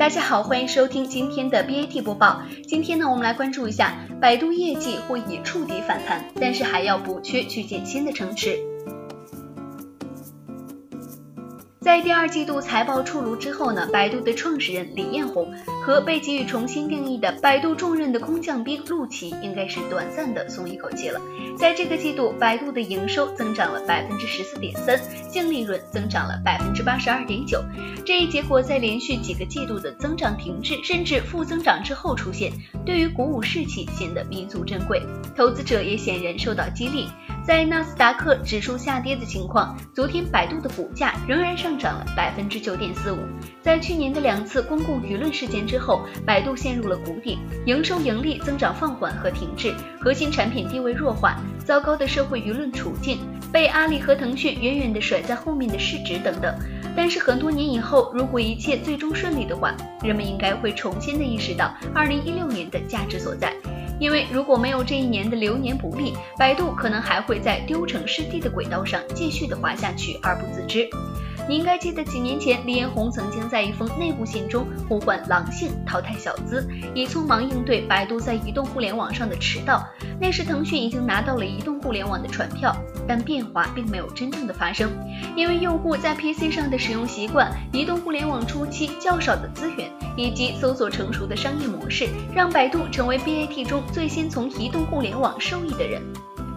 大家好，欢迎收听今天的 BAT 播报。今天呢，我们来关注一下百度业绩或已触底反弹，但是还要补缺去建新的城池。在第二季度财报出炉之后呢，百度的创始人李彦宏和被给予重新定义的百度重任的空降兵陆琪应该是短暂的松一口气了。在这个季度，百度的营收增长了百分之十四点三，净利润增长了百分之八十二点九。这一结果在连续几个季度的增长停滞甚至负增长之后出现，对于鼓舞士气显得弥足珍贵，投资者也显然受到激励。在纳斯达克指数下跌的情况，昨天百度的股价仍然上涨了百分之九点四五。在去年的两次公共舆论事件之后，百度陷入了谷底，营收盈利增长放缓和停滞，核心产品地位弱化，糟糕的社会舆论处境，被阿里和腾讯远远地甩在后面的市值等等。但是很多年以后，如果一切最终顺利的话，人们应该会重新的意识到二零一六年的价值所在。因为如果没有这一年的流年不利，百度可能还会在丢城失地的轨道上继续的滑下去而不自知。你应该记得几年前李彦宏曾经在一封内部信中呼唤狼性淘汰小资，以匆忙应对百度在移动互联网上的迟到。那时腾讯已经拿到了移动互联网的船票，但变化并没有真正的发生，因为用户在 PC 上的使用习惯、移动互联网初期较少的资源以及搜索成熟的商业模式，让百度成为 BAT 中最先从移动互联网受益的人。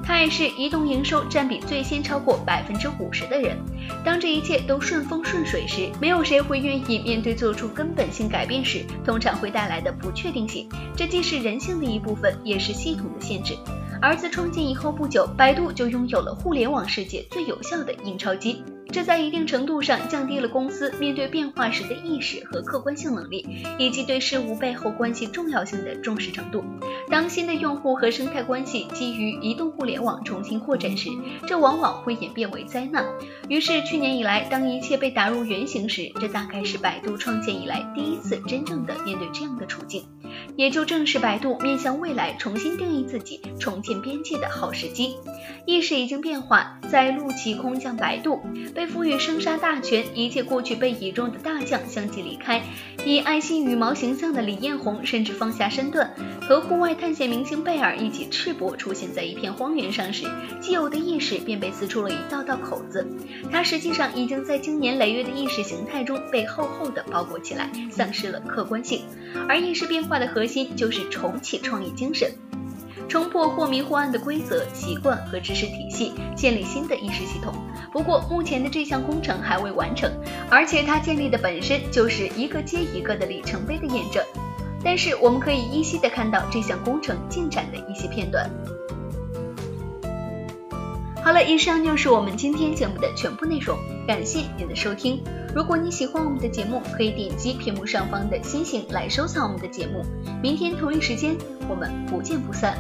他也是移动营收占比最先超过百分之五十的人。当这一切都顺风顺水时，没有谁会愿意面对做出根本性改变时通常会带来的不确定性。这既是人性的一部分，也是系统的限制。而自创建以后不久，百度就拥有了互联网世界最有效的印钞机。这在一定程度上降低了公司面对变化时的意识和客观性能力，以及对事物背后关系重要性的重视程度。当新的用户和生态关系基于移动互联网重新扩展时，这往往会演变为灾难。于是，去年以来，当一切被打入原形时，这大概是百度创建以来第一次真正的面对这样的处境，也就正是百度面向未来重新定义自己、重建边界的好时机。意识已经变化，在陆琪空降百度，被赋予生杀大权，一切过去被倚重的大将相继离开，以爱心羽毛形象的李彦宏甚至放下身段，和户外探险明星贝尔一起赤膊出现在一片荒原上时，既有的意识便被撕出了一道道口子。它实际上已经在经年累月的意识形态中被厚厚的包裹起来，丧失了客观性。而意识变化的核心就是重启创意精神。冲破或明或暗的规则、习惯和知识体系，建立新的意识系统。不过，目前的这项工程还未完成，而且它建立的本身就是一个接一个的里程碑的验证。但是，我们可以依稀的看到这项工程进展的一些片段。好了，以上就是我们今天节目的全部内容，感谢您的收听。如果你喜欢我们的节目，可以点击屏幕上方的星星来收藏我们的节目。明天同一时间，我们不见不散。